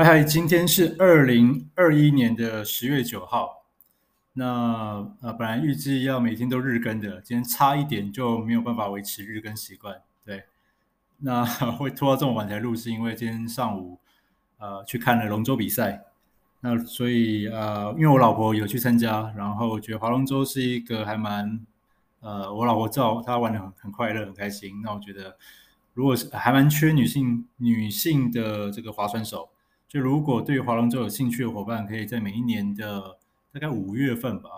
嗨嗨，今天是二零二一年的十月九号。那呃，本来预计要每天都日更的，今天差一点就没有办法维持日更习惯。对，那 会拖到这么晚才录，是因为今天上午呃去看了龙舟比赛。那所以呃，因为我老婆有去参加，然后觉得划龙舟是一个还蛮呃，我老婆知道她玩的很很快乐，很开心。那我觉得如果是还蛮缺女性女性的这个划船手。就如果对划龙舟有兴趣的伙伴，可以在每一年的大概五月份吧，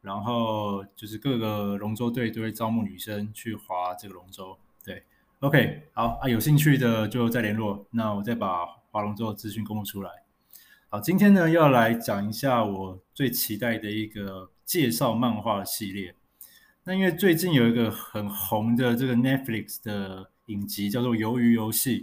然后就是各个龙舟队都会招募女生去划这个龙舟。对，OK，好啊，有兴趣的就再联络，那我再把划龙舟的资讯公布出来。好，今天呢要来讲一下我最期待的一个介绍漫画的系列。那因为最近有一个很红的这个 Netflix 的影集叫做《鱿鱼游戏》，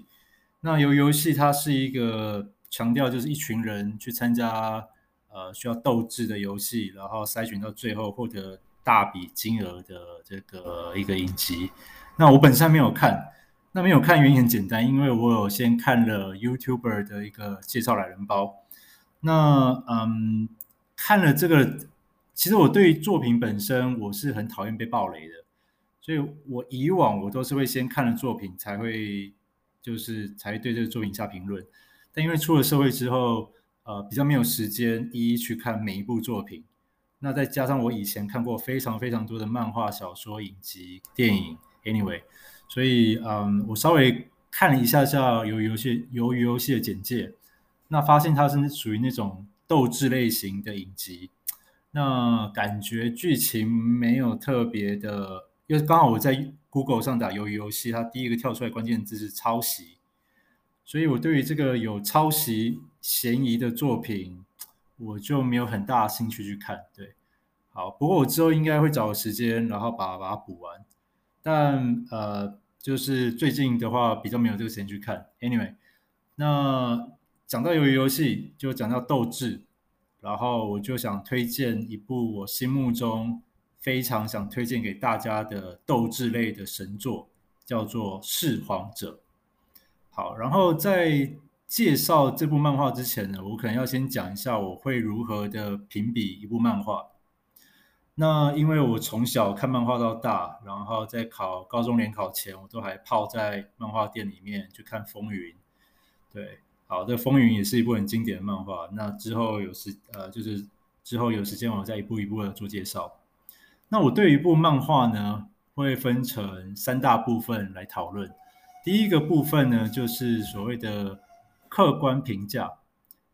那鱿鱼游戏它是一个。强调就是一群人去参加呃需要斗智的游戏，然后筛选到最后获得大笔金额的这个一个影集。那我本身没有看，那没有看原因很简单，因为我有先看了 YouTuber 的一个介绍懒人包。那嗯，看了这个，其实我对作品本身我是很讨厌被爆雷的，所以我以往我都是会先看了作品才会就是才会对这个作品下评论。因为出了社会之后，呃，比较没有时间一一去看每一部作品。那再加上我以前看过非常非常多的漫画、小说、影集、电影，anyway，所以嗯，我稍微看了一下下鱿鱼游戏、鱿鱼游戏的简介，那发现它是属于那种斗智类型的影集。那感觉剧情没有特别的，因为刚好我在 Google 上打鱿鱼游戏，它第一个跳出来关键字是抄袭。所以，我对于这个有抄袭嫌疑的作品，我就没有很大的兴趣去看。对，好，不过我之后应该会找时间，然后把把它补完。但呃，就是最近的话，比较没有这个时间去看。Anyway，那讲到鱿鱼游戏，就讲到斗志，然后我就想推荐一部我心目中非常想推荐给大家的斗志类的神作，叫做《弑皇者》。好，然后在介绍这部漫画之前呢，我可能要先讲一下我会如何的评比一部漫画。那因为我从小看漫画到大，然后在考高中联考前，我都还泡在漫画店里面去看《风云》。对，好，这《风云》也是一部很经典的漫画。那之后有时呃，就是之后有时间，我再一步一步的做介绍。那我对一部漫画呢，会分成三大部分来讨论。第一个部分呢，就是所谓的客观评价。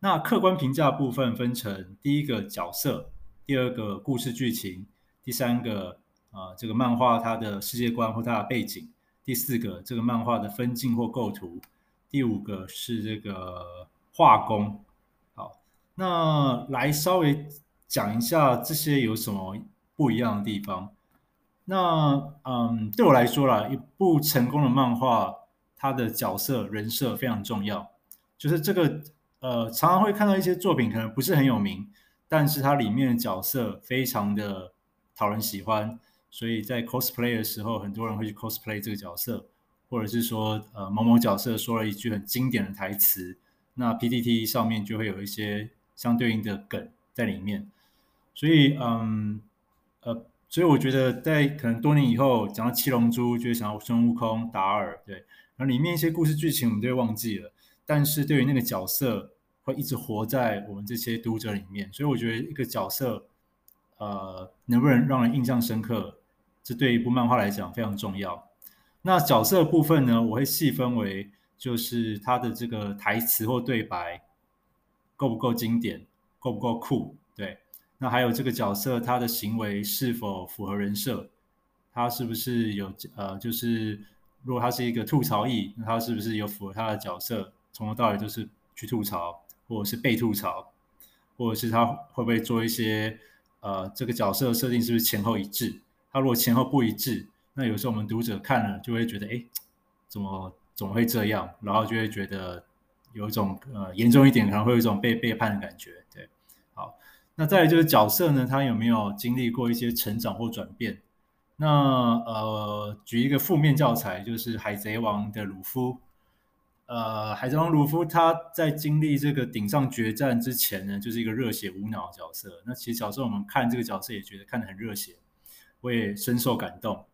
那客观评价部分分成第一个角色，第二个故事剧情，第三个啊、这个漫画它的世界观或它的背景，第四个这个漫画的分镜或构图，第五个是这个画工。好，那来稍微讲一下这些有什么不一样的地方。那嗯，对我来说啦，一部成功的漫画，它的角色人设非常重要。就是这个呃，常常会看到一些作品可能不是很有名，但是它里面的角色非常的讨人喜欢，所以在 cosplay 的时候，很多人会去 cosplay 这个角色，或者是说呃某某角色说了一句很经典的台词，那 PTT 上面就会有一些相对应的梗在里面。所以嗯呃。所以我觉得，在可能多年以后讲到七龙珠，就会想到孙悟空、达尔，对，然后里面一些故事剧情我们都会忘记了，但是对于那个角色会一直活在我们这些读者里面。所以我觉得一个角色，呃，能不能让人印象深刻，这对一部漫画来讲非常重要。那角色部分呢，我会细分为，就是他的这个台词或对白够不够经典，够不够酷，对。那还有这个角色，他的行为是否符合人设？他是不是有呃，就是如果他是一个吐槽役，那他是不是有符合他的角色，从头到尾都是去吐槽，或者是被吐槽，或者是他会不会做一些呃，这个角色设定是不是前后一致？他如果前后不一致，那有时候我们读者看了就会觉得，哎，怎么怎么会这样？然后就会觉得有一种呃，严重一点可能会有一种被背叛的感觉，对，好。那再来就是角色呢，他有没有经历过一些成长或转变？那呃，举一个负面教材，就是《海贼王》的鲁夫。呃，海贼王鲁夫他在经历这个顶上决战之前呢，就是一个热血无脑角色。那其实小时候我们看这个角色也觉得看得很热血，我也深受感动。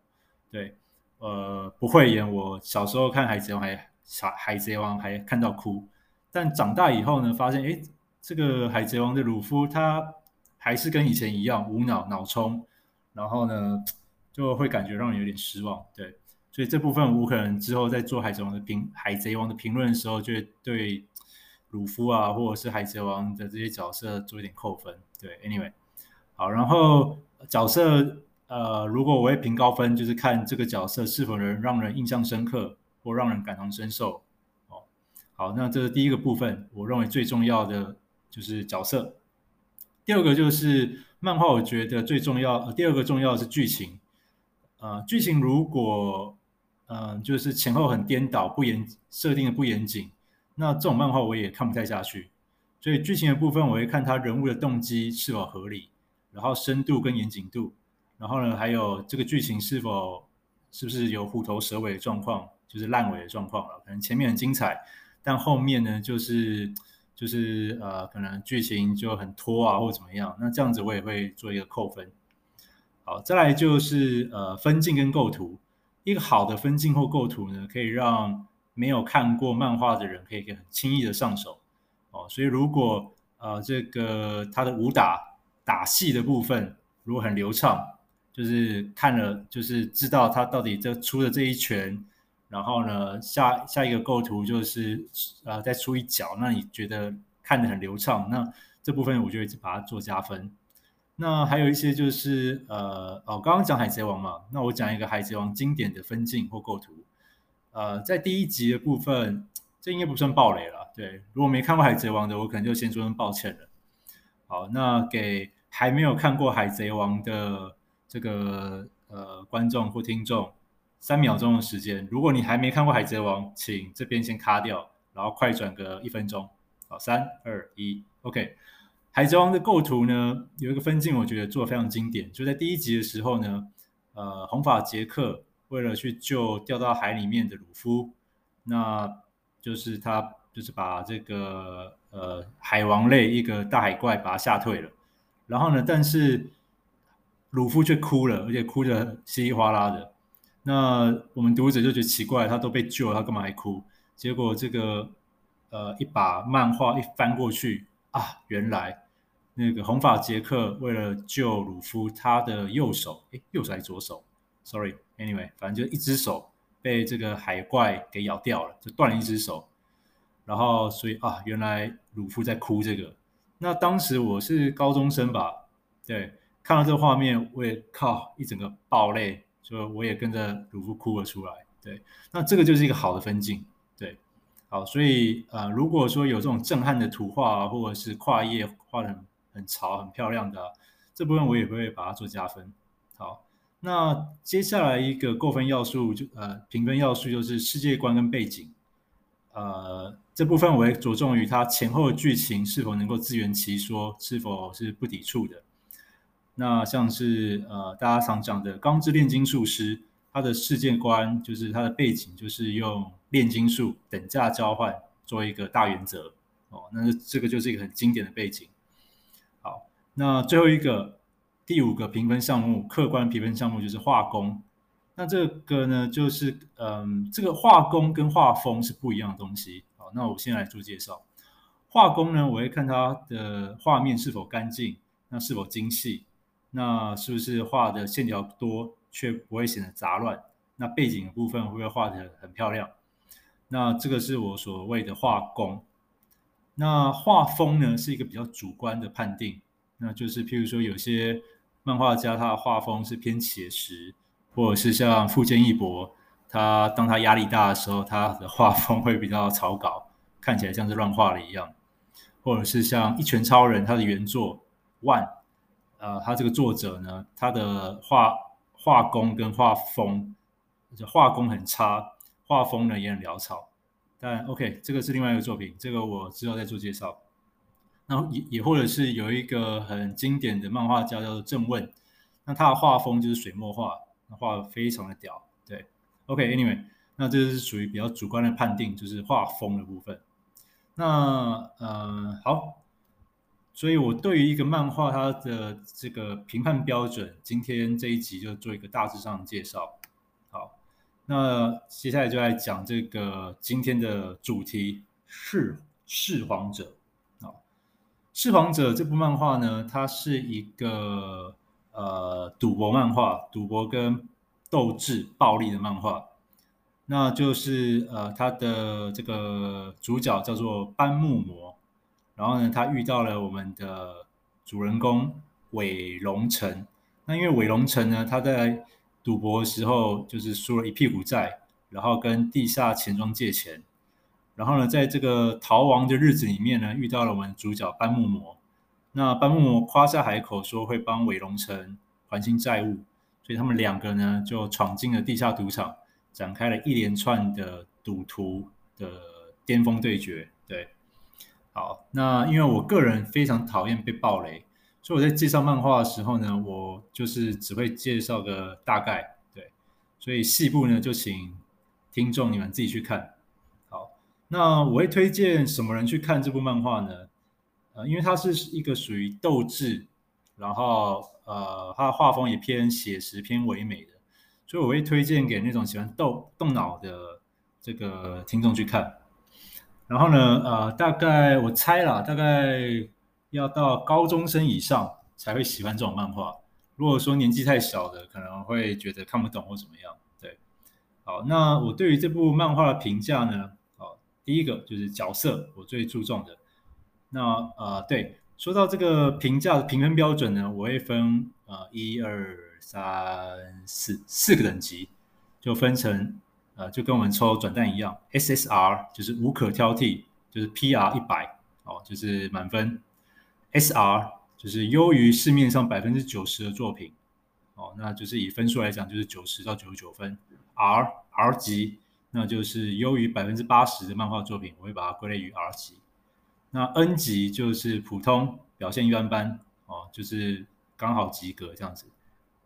对，呃，不会演，我小时候看海贼王还海海贼王还看到哭，但长大以后呢，发现诶，这个海贼王的鲁夫他还是跟以前一样无脑脑冲，然后呢就会感觉让人有点失望。对。所以这部分我可能之后在做海贼王的评海贼王的评论的时候，就会对鲁夫啊，或者是海贼王的这些角色做一点扣分。对，anyway，好，然后角色呃，如果我会评高分，就是看这个角色是否能让人印象深刻或让人感同身受。哦，好，那这是第一个部分，我认为最重要的就是角色。第二个就是漫画，我觉得最重要，呃，第二个重要的是剧情。呃，剧情如果嗯，就是前后很颠倒，不严设定的不严谨，那这种漫画我也看不太下去。所以剧情的部分，我会看他人物的动机是否合理，然后深度跟严谨度，然后呢，还有这个剧情是否是不是有虎头蛇尾的状况，就是烂尾的状况了。可能前面很精彩，但后面呢，就是就是呃，可能剧情就很拖啊，或怎么样。那这样子我也会做一个扣分。好，再来就是呃，分镜跟构图。一个好的分镜或构图呢，可以让没有看过漫画的人可以很轻易的上手哦。所以如果呃这个他的武打打戏的部分如果很流畅，就是看了就是知道他到底这出的这一拳，然后呢下下一个构图就是呃再出一角，那你觉得看得很流畅，那这部分我就会把它做加分。那还有一些就是呃哦，刚刚讲海贼王嘛，那我讲一个海贼王经典的分镜或构图。呃，在第一集的部分，这应该不算暴雷了。对，如果没看过海贼王的，我可能就先说声抱歉了。好，那给还没有看过海贼王的这个呃观众或听众三秒钟的时间，如果你还没看过海贼王，请这边先卡掉，然后快转个一分钟。好，三二一，OK。海贼王的构图呢，有一个分镜，我觉得做得非常经典。就在第一集的时候呢，呃，红发杰克为了去救掉到海里面的鲁夫，那就是他就是把这个呃海王类一个大海怪把他吓退了。然后呢，但是鲁夫却哭了，而且哭得稀里哗啦的。那我们读者就觉得奇怪，他都被救了，他干嘛还哭？结果这个呃一把漫画一翻过去啊，原来。那个红发杰克为了救鲁夫，他的右手，诶，右手还是左手？Sorry，Anyway，反正就一只手被这个海怪给咬掉了，就断了一只手。然后，所以啊，原来鲁夫在哭这个。那当时我是高中生吧，对，看到这个画面，我也靠一整个爆泪，就我也跟着鲁夫哭了出来。对，那这个就是一个好的分镜，对，好，所以呃，如果说有这种震撼的图画，或者是跨页画的很。很潮、很漂亮的、这部分，我也会把它做加分。好，那接下来一个扣分要素就呃评分要素就是世界观跟背景。呃，这部分我会着重于它前后的剧情是否能够自圆其说，是否是不抵触的。那像是呃大家常讲的《钢之炼金术师》，它的世界观就是它的背景就是用炼金术等价交换做一个大原则哦，那这个就是一个很经典的背景。好那最后一个第五个评分项目，客观评分项目就是画工。那这个呢，就是嗯，这个画工跟画风是不一样的东西。好，那我先来做介绍。画工呢，我会看它的画面是否干净，那是否精细，那是不是画的线条多却不会显得杂乱？那背景的部分会不会画的很漂亮？那这个是我所谓的画工。那画风呢，是一个比较主观的判定。那就是，譬如说，有些漫画家他的画风是偏写实，或者是像富坚义博，他当他压力大的时候，他的画风会比较草稿，看起来像是乱画了一样。或者是像一拳超人他的原作 One，呃，他这个作者呢，他的画画工跟画风，就画工很差，画风呢也很潦草。但 OK，这个是另外一个作品，这个我之后再做介绍。然后也也或者是有一个很经典的漫画家叫做郑问，那他的画风就是水墨画，那画的非常的屌。对，OK，Anyway，、okay, 那这是属于比较主观的判定，就是画风的部分。那呃好，所以我对于一个漫画它的这个评判标准，今天这一集就做一个大致上的介绍。好，那接下来就来讲这个今天的主题是弑皇者。好，弑皇者这部漫画呢，它是一个呃赌博漫画，赌博跟斗智暴力的漫画。那就是呃，他的这个主角叫做班木魔，然后呢，他遇到了我们的主人公韦龙城。那因为韦龙城呢，他在赌博的时候就是输了一屁股债，然后跟地下钱庄借钱，然后呢，在这个逃亡的日子里面呢，遇到了我们主角班木魔。那班木魔夸下海口说会帮韦龙城还清债务，所以他们两个呢就闯进了地下赌场。展开了一连串的赌徒的巅峰对决，对，好，那因为我个人非常讨厌被爆雷，所以我在介绍漫画的时候呢，我就是只会介绍个大概，对，所以细部呢就请听众你们自己去看。好，那我会推荐什么人去看这部漫画呢？呃，因为它是一个属于斗志，然后呃，它的画风也偏写实、偏唯美的。所以我会推荐给那种喜欢动动脑的这个听众去看。然后呢，呃，大概我猜啦，大概要到高中生以上才会喜欢这种漫画。如果说年纪太小的，可能会觉得看不懂或怎么样。对，好，那我对于这部漫画的评价呢，好，第一个就是角色，我最注重的。那呃，对，说到这个评价的评分标准呢，我会分呃一二。三四四个等级，就分成呃，就跟我们抽转蛋一样，SSR 就是无可挑剔，就是 PR 一百哦，就是满分；SR 就是优于市面上百分之九十的作品哦，那就是以分数来讲，就是九十到九十九分；R R 级，那就是优于百分之八十的漫画作品，我会把它归类于 R 级。那 N 级就是普通，表现一般般哦，就是刚好及格这样子。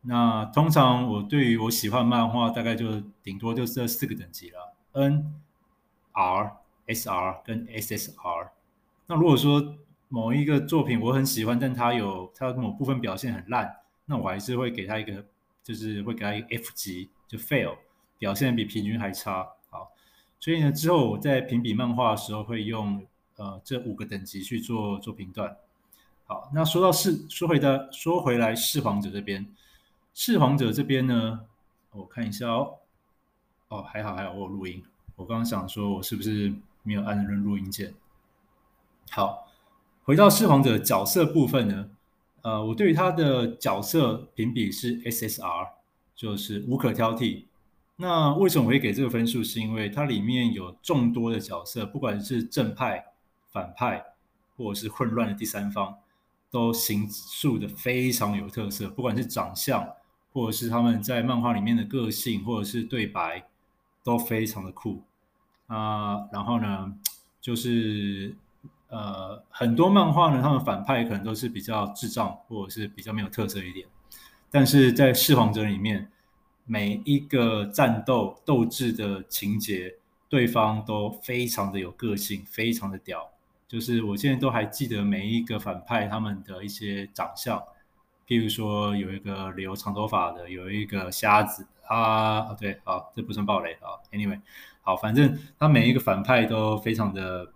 那通常我对于我喜欢漫画，大概就顶多就是这四个等级了：N、R、SR 跟 SSR。那如果说某一个作品我很喜欢，但它有它某部分表现很烂，那我还是会给它一个，就是会给它一个 F 级，就 Fail，表现比平均还差。好，所以呢，之后我在评比漫画的时候会用呃这五个等级去做做评断。好，那说到弑，说回的说回来，弑皇者这边。弑皇者这边呢，我看一下哦，哦，还好还好，我有录音。我刚刚想说，我是不是没有按任录音键？好，回到弑皇者角色部分呢，呃，我对于他的角色评比是 SSR，就是无可挑剔。那为什么我会给这个分数？是因为它里面有众多的角色，不管是正派、反派，或者是混乱的第三方，都形塑的非常有特色，不管是长相。或者是他们在漫画里面的个性，或者是对白，都非常的酷啊、然后呢，就是呃，很多漫画呢，他们反派可能都是比较智障，或者是比较没有特色一点。但是在弑皇者里面，每一个战斗斗智的情节，对方都非常的有个性，非常的屌。就是我现在都还记得每一个反派他们的一些长相。譬如说，有一个留长头发的，有一个瞎子啊，对，好，这不算暴雷啊。Anyway，好，反正他每一个反派都非常的，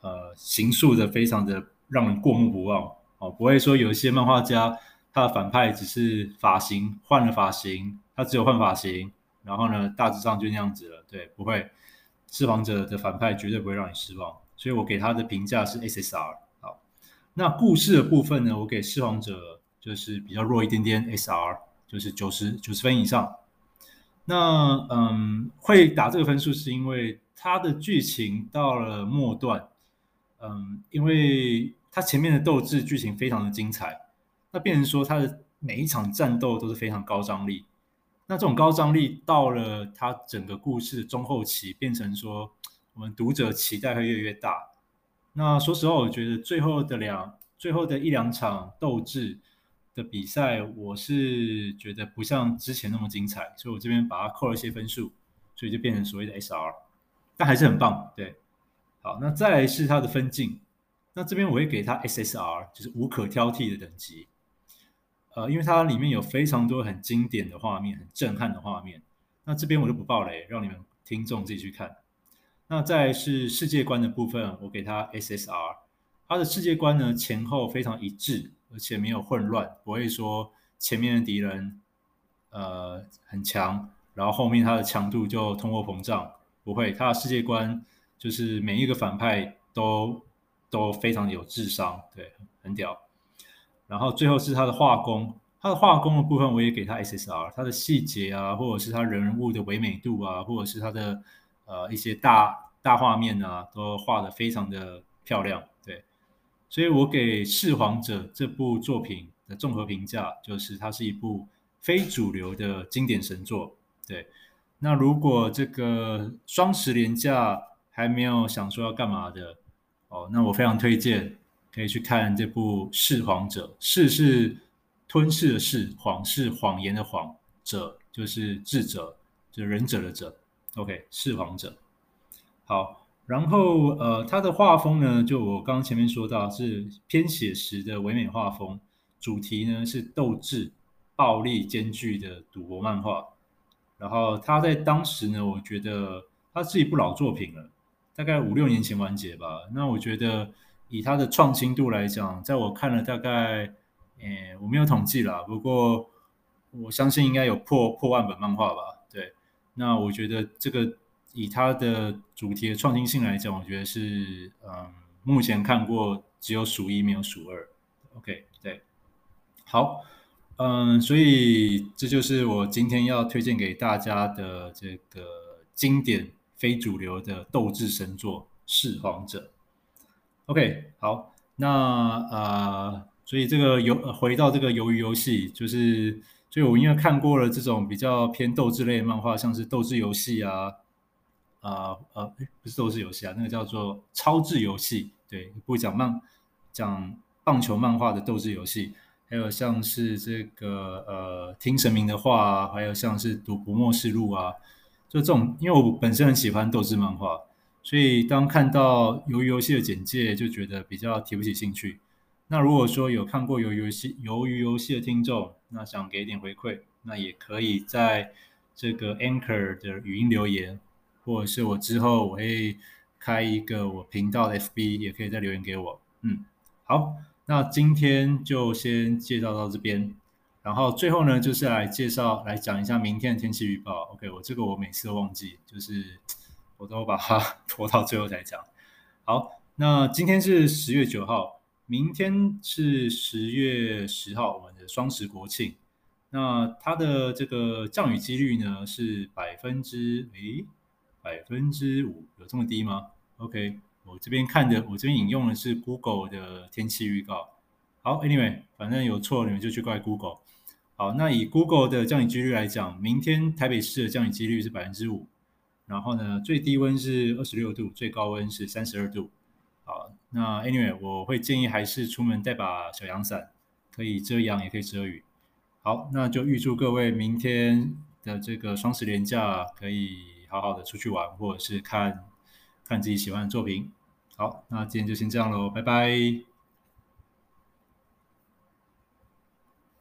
呃，形塑的非常的让人过目不忘哦，不会说有一些漫画家他的反派只是发型换了发型，他只有换发型，然后呢，大致上就那样子了，对，不会，弑皇者的反派绝对不会让你失望，所以我给他的评价是 SSR。好，那故事的部分呢，我给弑皇者。就是比较弱一点点，SR 就是九十九十分以上。那嗯，会打这个分数是因为它的剧情到了末段，嗯，因为它前面的斗智剧情非常的精彩，那变成说它的每一场战斗都是非常高张力。那这种高张力到了它整个故事中后期，变成说我们读者期待会越来越大。那说实话，我觉得最后的两最后的一两场斗智。的比赛，我是觉得不像之前那么精彩，所以我这边把它扣了一些分数。所以就变成所谓的 SR，但还是很棒。对，好，那再来是它的分镜，那这边我会给它 SSR，就是无可挑剔的等级。呃，因为它里面有非常多很经典的画面，很震撼的画面。那这边我就不爆雷，让你们听众自己去看。那再是世界观的部分，我给它 SSR，它的世界观呢前后非常一致，而且没有混乱，不会说前面的敌人呃很强。然后后面它的强度就通货膨胀，不会，它的世界观就是每一个反派都都非常有智商，对，很屌。然后最后是它的画工，它的画工的部分我也给它 SSR，它的细节啊，或者是它人物的唯美度啊，或者是它的呃一些大大画面啊，都画得非常的漂亮，所以我给《噬皇者》这部作品的综合评价就是它是一部非主流的经典神作。对，那如果这个双十连假还没有想说要干嘛的哦，那我非常推荐可以去看这部《噬皇者》。噬是吞噬的噬，谎是谎言的谎，者就是智者，就是忍者的者。OK，《弑皇者》好，然后呃，他的画风呢，就我刚刚前面说到是偏写实的唯美画风，主题呢是斗智、暴力兼具的赌博漫画。然后他在当时呢，我觉得他是一部老作品了，大概五六年前完结吧。那我觉得以他的创新度来讲，在我看了大概，诶，我没有统计啦，不过我相信应该有破破万本漫画吧。对，那我觉得这个以它的主题的创新性来讲，我觉得是嗯，目前看过只有数一没有数二。OK，对，好。嗯，所以这就是我今天要推荐给大家的这个经典非主流的斗智神作《弑皇者》。OK，好，那呃，所以这个游回到这个鱿鱼游戏，就是，所以我因为看过了这种比较偏斗智类的漫画，像是斗智游戏，啊呃，呃，不是斗智游戏啊，那个叫做超智游戏，对，一部讲漫讲棒球漫画的斗智游戏。还有像是这个呃听神明的话，还有像是读《不默示录》啊，就这种，因为我本身很喜欢斗智漫画，所以当看到鱿鱼游戏的简介，就觉得比较提不起兴趣。那如果说有看过鱿鱼游戏、鱿鱼游戏的听众，那想给点回馈，那也可以在这个 Anchor 的语音留言，或者是我之后我会开一个我频道的 FB，也可以再留言给我。嗯，好。那今天就先介绍到这边，然后最后呢，就是来介绍来讲一下明天的天气预报。OK，我这个我每次都忘记，就是我都把它 拖到最后才讲。好，那今天是十月九号，明天是十月十号，我们的双十国庆。那它的这个降雨几率呢是百分之诶百分之五，有这么低吗？OK。我这边看的，我这边引用的是 Google 的天气预告。好，Anyway，反正有错你们就去怪 Google。好，那以 Google 的降雨几率来讲，明天台北市的降雨几率是百分之五。然后呢，最低温是二十六度，最高温是三十二度。好，那 Anyway，我会建议还是出门带把小阳伞，可以遮阳也可以遮雨。好，那就预祝各位明天的这个双十连假可以好好的出去玩，或者是看看自己喜欢的作品。好，那今天就先这样喽，拜拜。